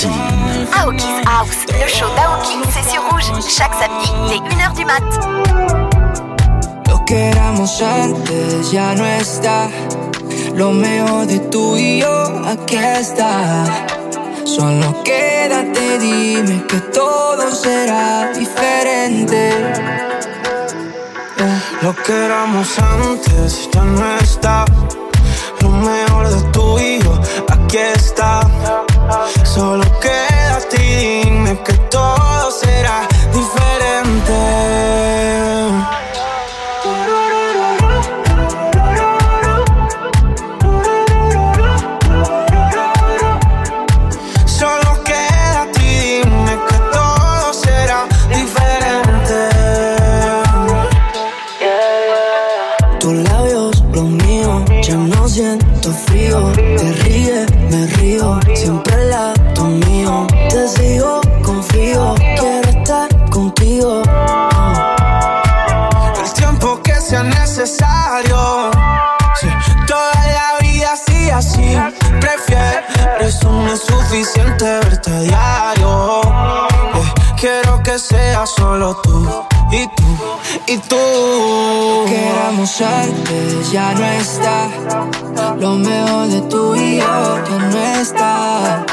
Platine. Aoki's House, le show d'Aoki, c'est sur rouge. Chaque samedi, dès 1h du mat. Lo que éramos antes ya no está. Lo mejor de tú y yo, aquí está. Solo quédate, dime que todo será diferente. Lo que éramos antes ya no está. Lo mejor de tú y yo, aquí está. Solo y tú. Que éramos antes ya no está. Lo mejor de tú y yo ya no está.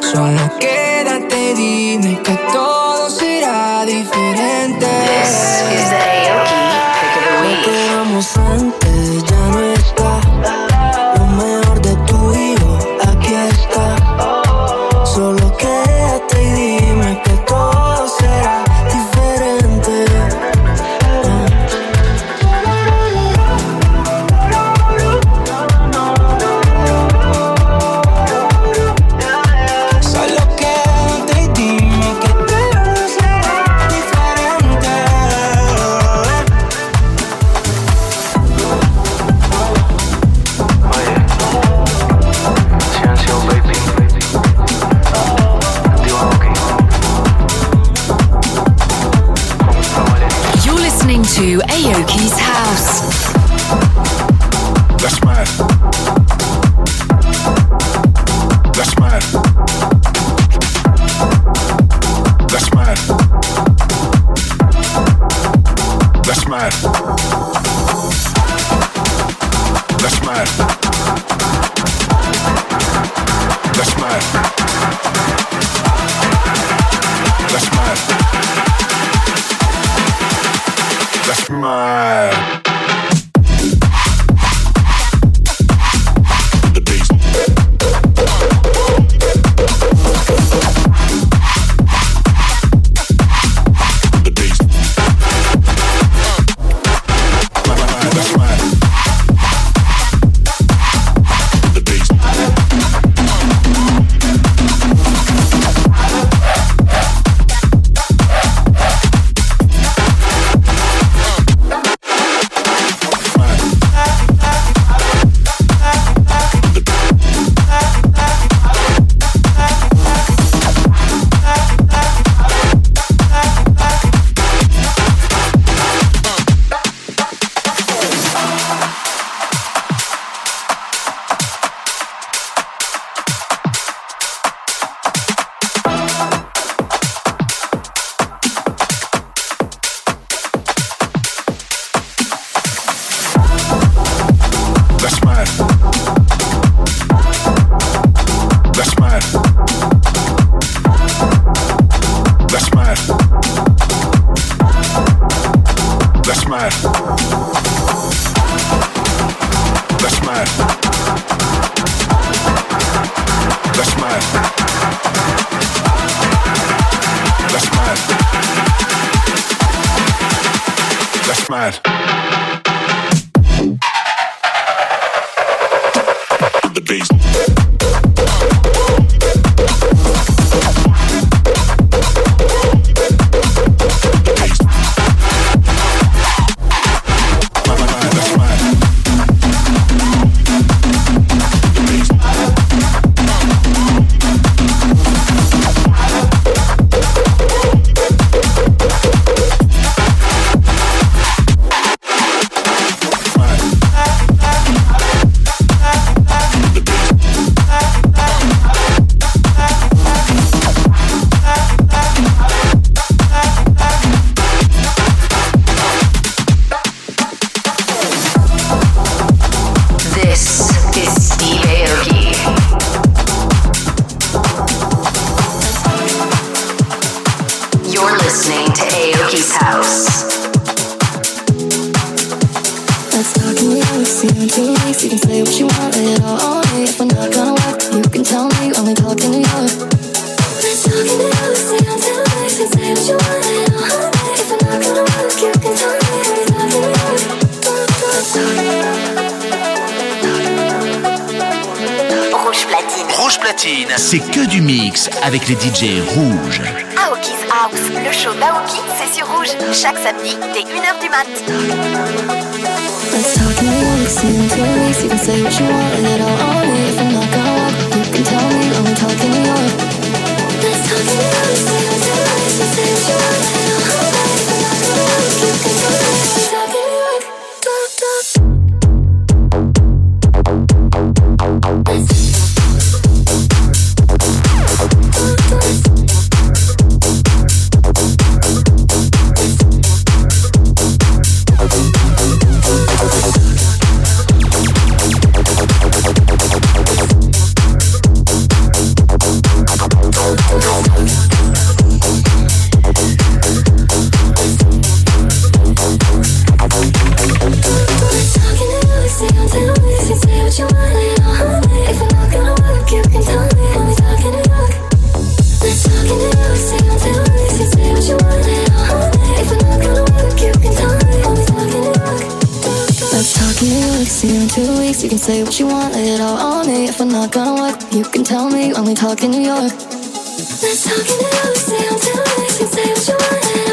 Solo quédate, dime que todo será diferente. This is the 守护。weeks. You can say what you want, lay it all on me. If I'm not gonna work, you can tell me when we talk in New York. Let's talk in New York. You can say what you want.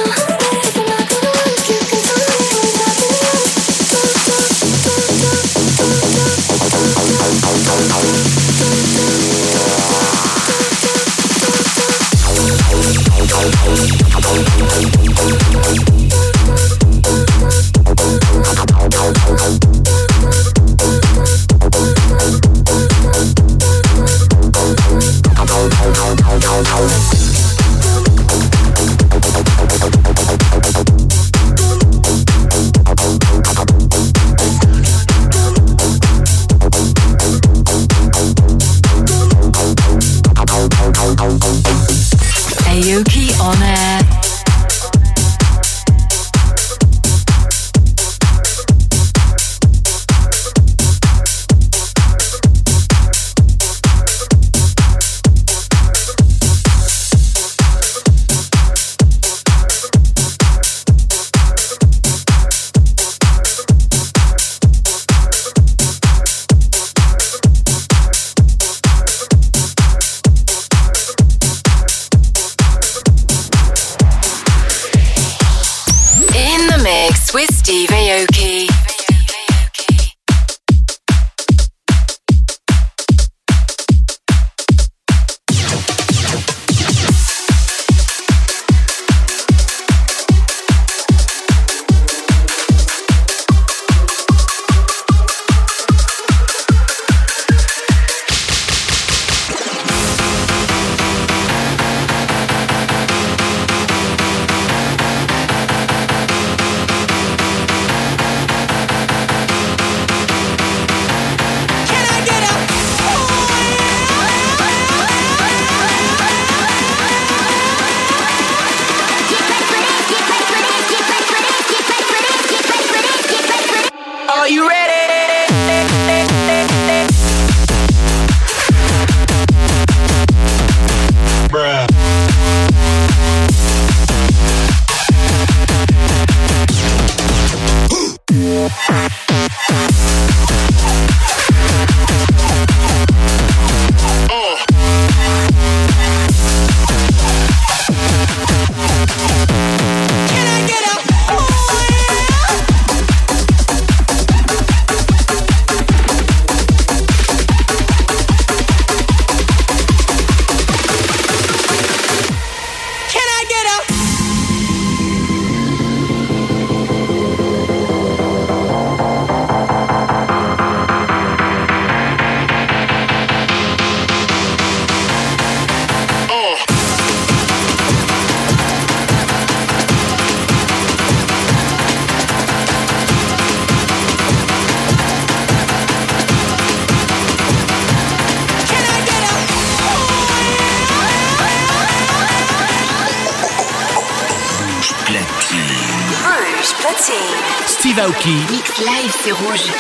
Hoje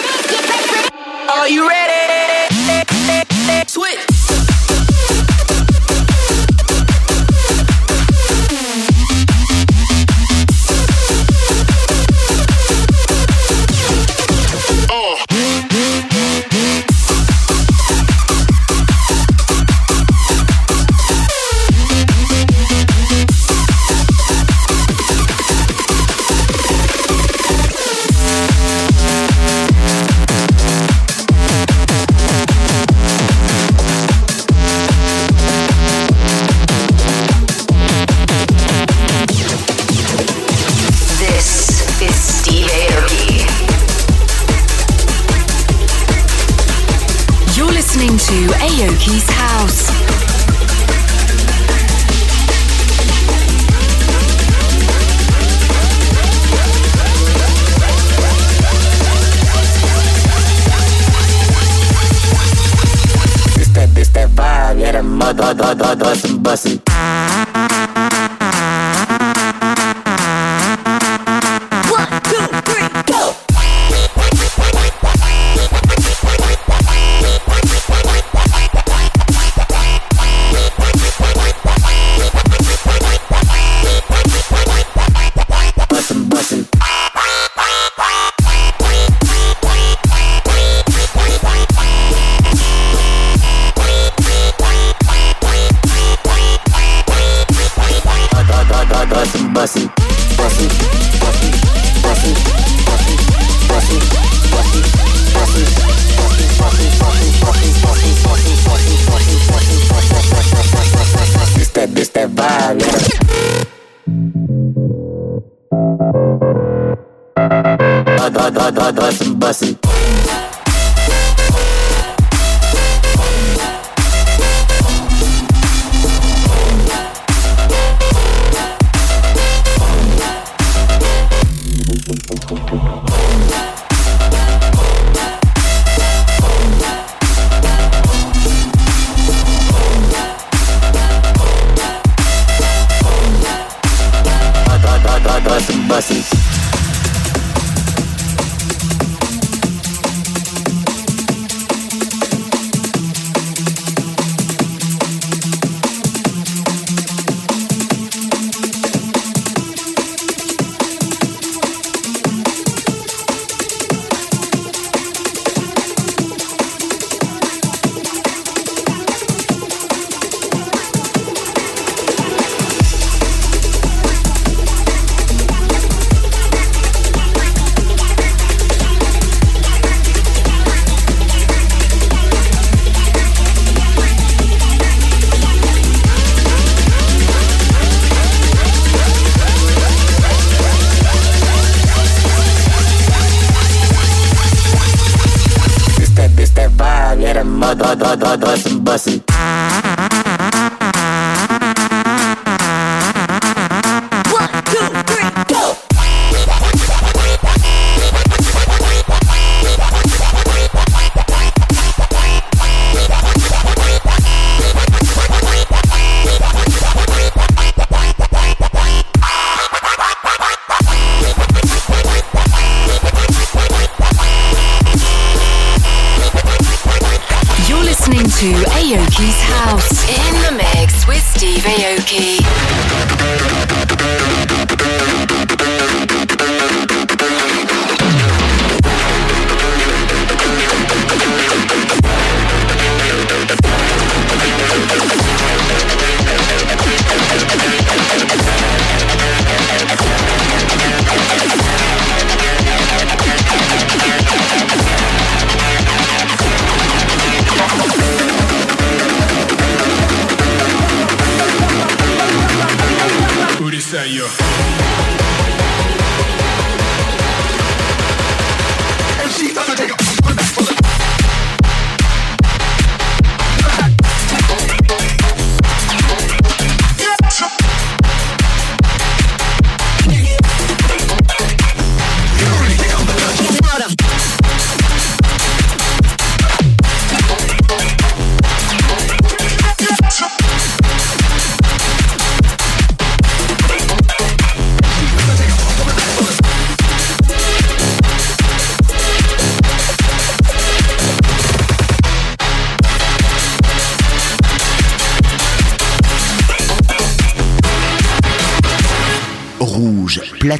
bustin', bustin'. bussy. with Steve Aoki.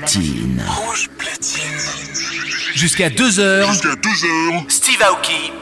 Platine. Rouge platine. Jusqu'à 2h. Jusqu'à 2h. Steve Aoki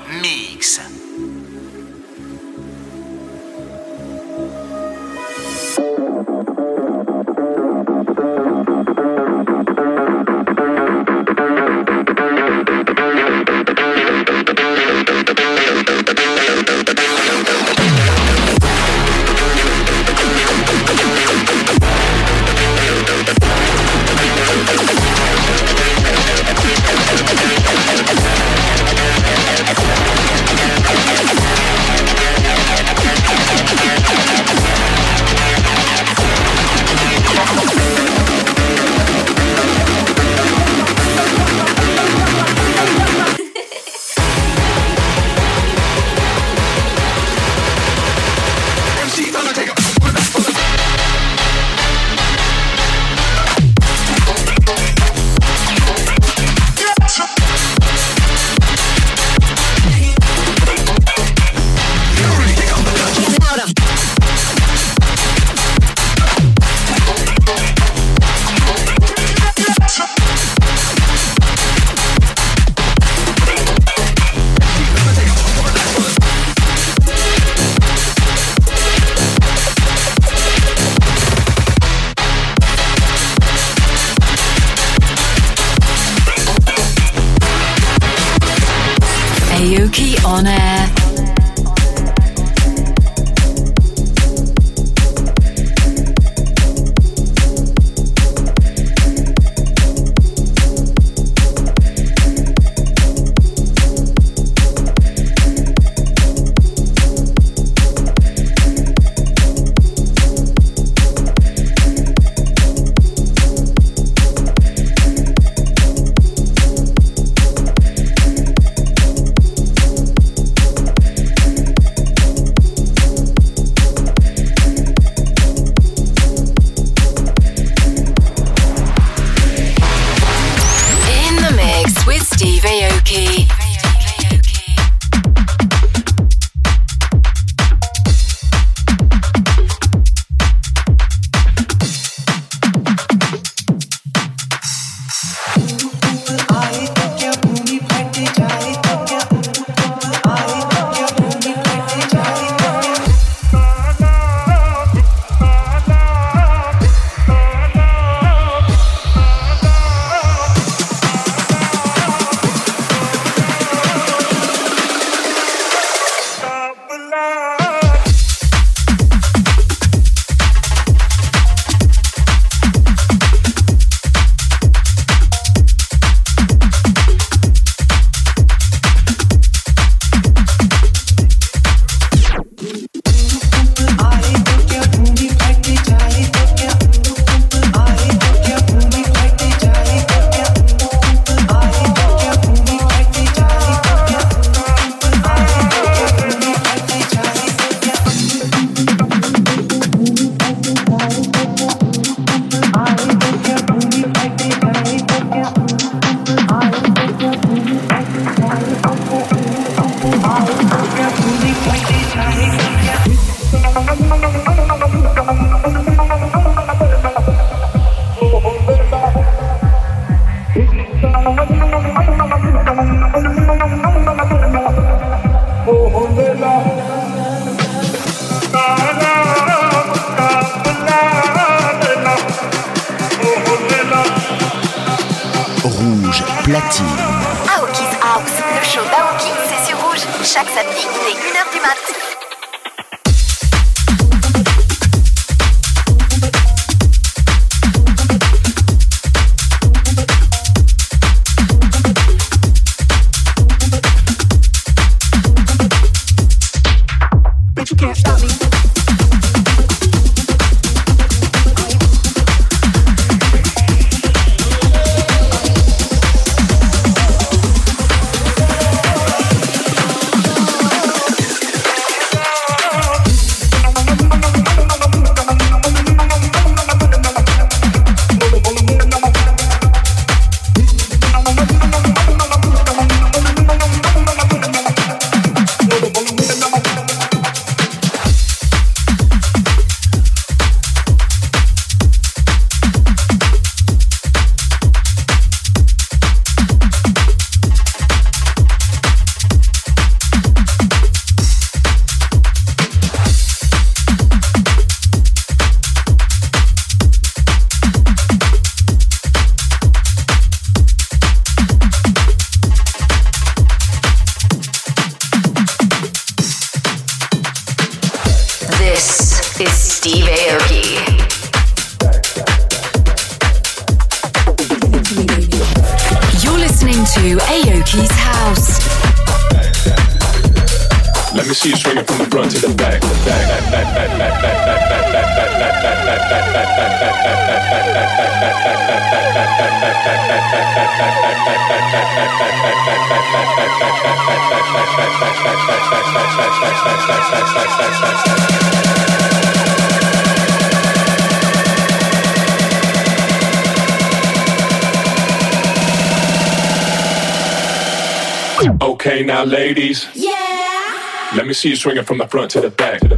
see you swinging from the front to the back. To the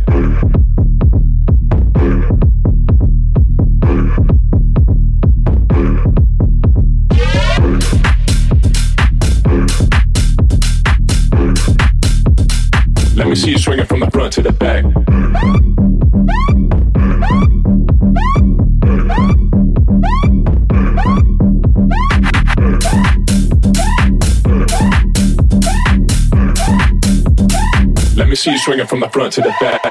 Let me see you swinging from the front to the back. See you swinging from the front to the back.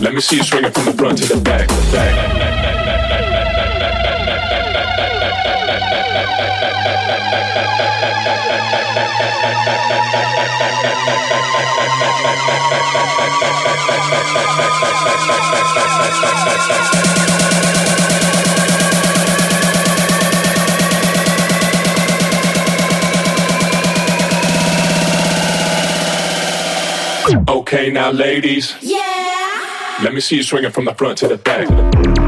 Let me see you swinging from the front to the back. Okay, now, ladies. Yeah. Let me see you swinging from the front to the back.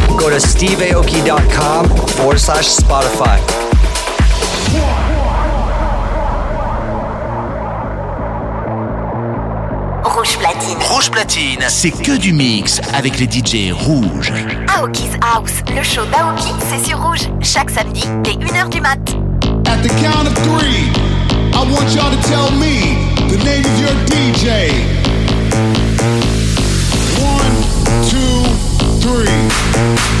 Steveaoki.com forward slash Spotify. Rouge platine. Rouge Platine, c'est que du mix avec les DJ rouges. Aoki's House, le show d'Aoki, c'est sur Rouge. Chaque samedi, dès 1h du mat. At the count of three, I want y'all to tell me the name of your DJ. One, two, three.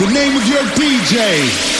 the name of your DJ.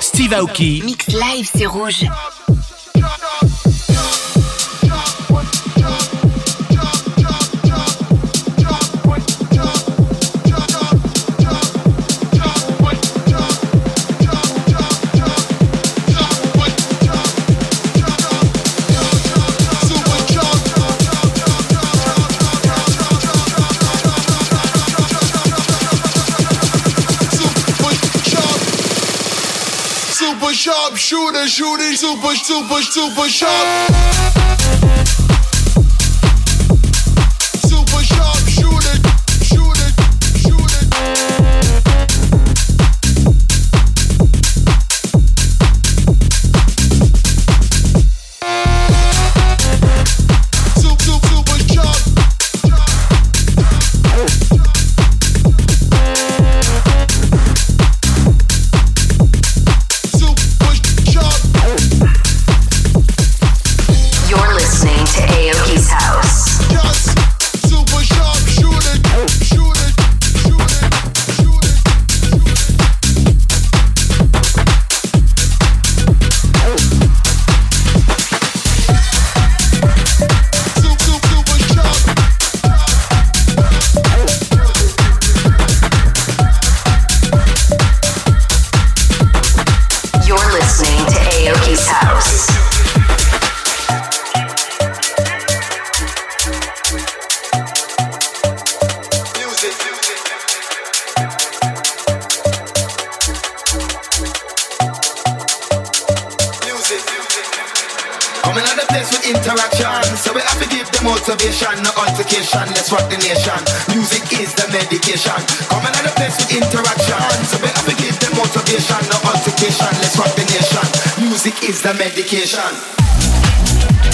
Steve Aoki. Mix live, c'est rouge. sharp shooter, shooting super, super, super sharp. I'm in the place with interaction. So we have to give them motivation, no altercation. Let's rock the nation. Music is the medication. I'm in the place with interaction. So we have to give them motivation, no altercation. Let's rock the nation. Music is the medication.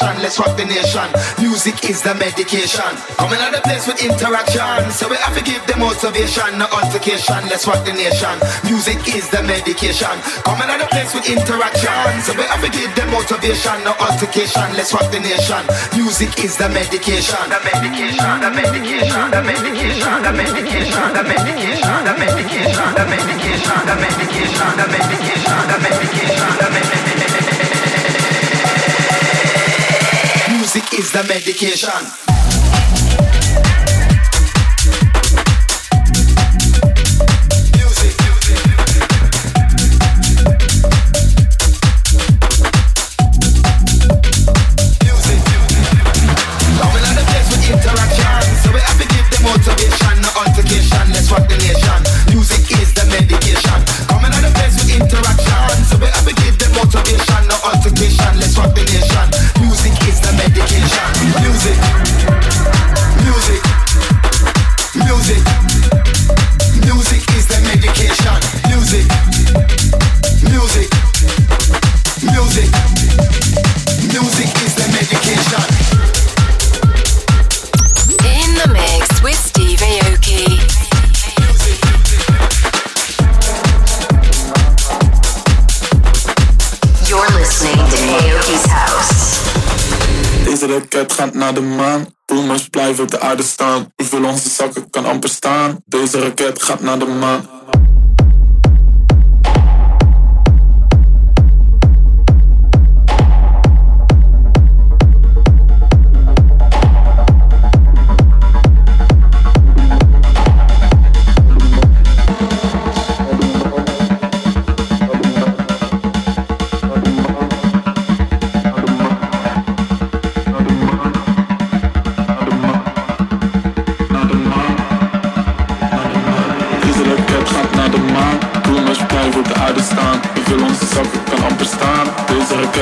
No. Let's rock the nation. Music is the medication. Coming on the place with interaction. So we have to give them motivation, no altercation. Let's rock the nation. Music is the medication. Coming on the place with interaction. So we have to give them motivation, no altercation. Let's rock the nation. Music is the medication. The medication. The medication. The medication. The medication. The medication. The medication. The medication. The medication. The medication. The medication. Is the medication. De maan. Boomers blijven op de aarde staan. Hoeveel onze zakken kan amper staan. Deze raket gaat naar de maan.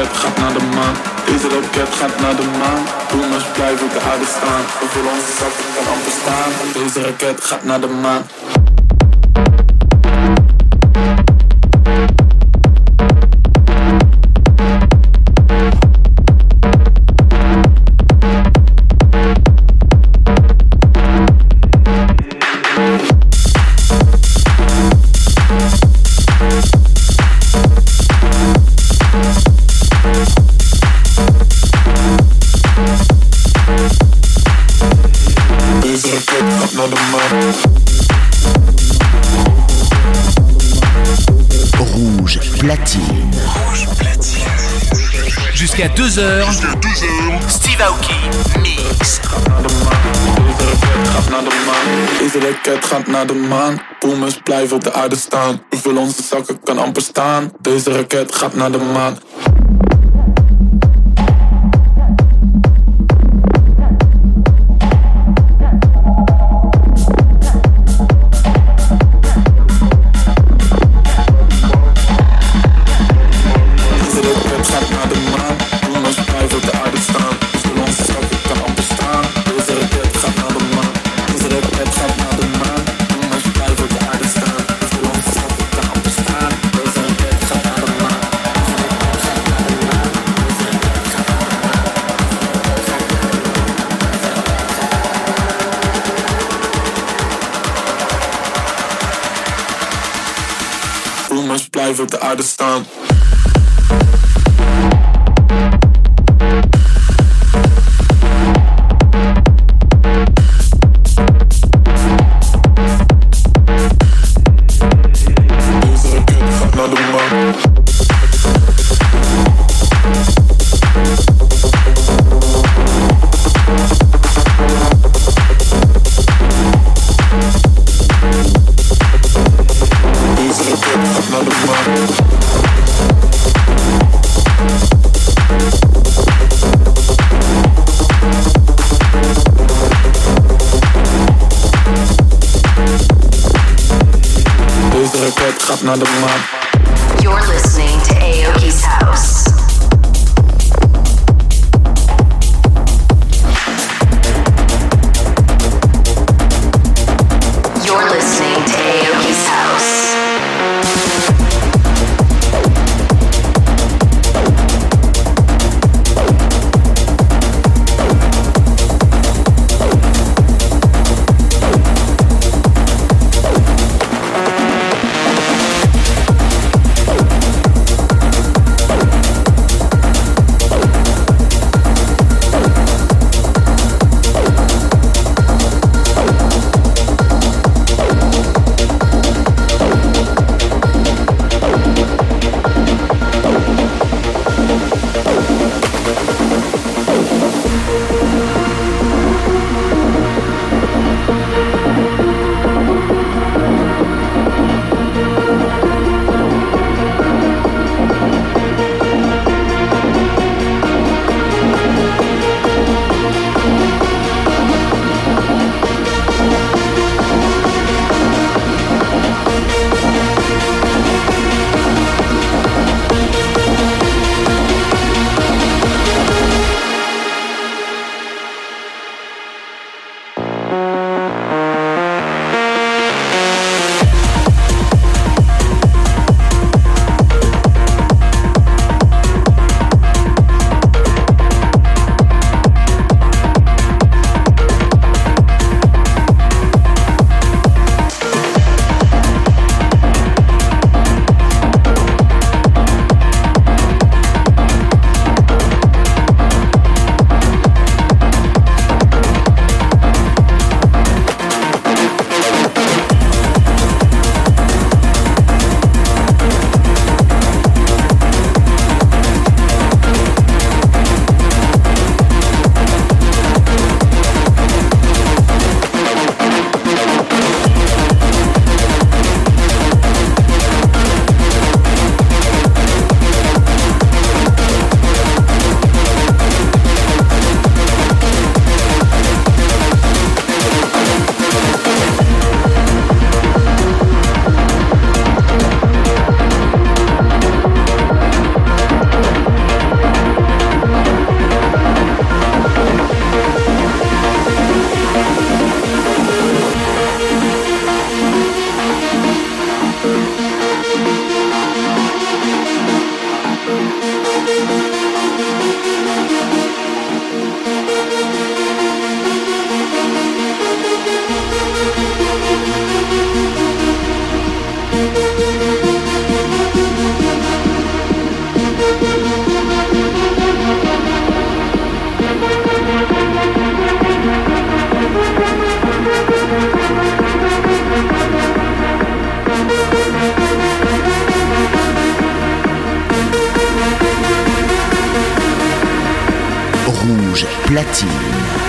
Raket gaat naar de maan. Deze raket gaat naar de maan. Boomers blijven op de aarde staan. Hoeveel onze zakken kan amper staan. Deze raket gaat naar de maan. Naar de maan. Boomers blijven op de aarde staan. Hoeveel onze zakken kan amper staan. Deze raket gaat naar de maan. with the artist stomp.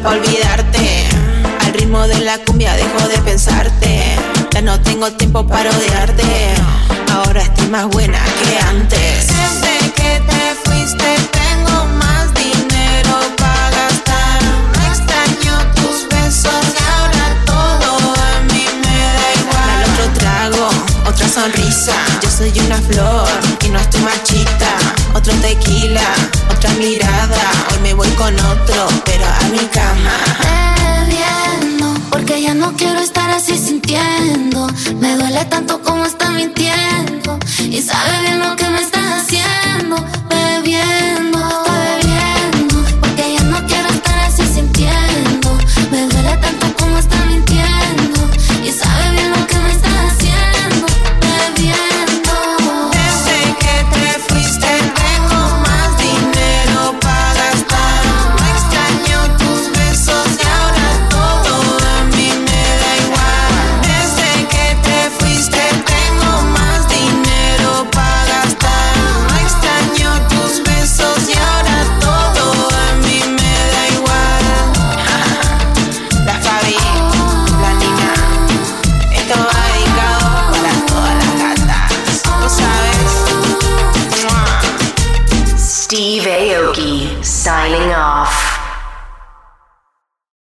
Para olvidarte. Al ritmo de la cumbia dejo de pensarte. Ya no tengo tiempo para odiarte. Ahora estoy más buena que antes. Desde que te fuiste tengo más dinero para gastar. No extraño tus besos y ahora todo a mí me da igual. otro trago, otra sonrisa. Yo soy una flor y no estoy marchita. Otro tequila, otra mirada. Hoy me voy con otro, pero a mi cama. Bebiendo, porque ya no quiero estar así sintiendo. Me duele tanto como está mintiendo. Y sabe bien lo que me está haciendo. Bebiendo,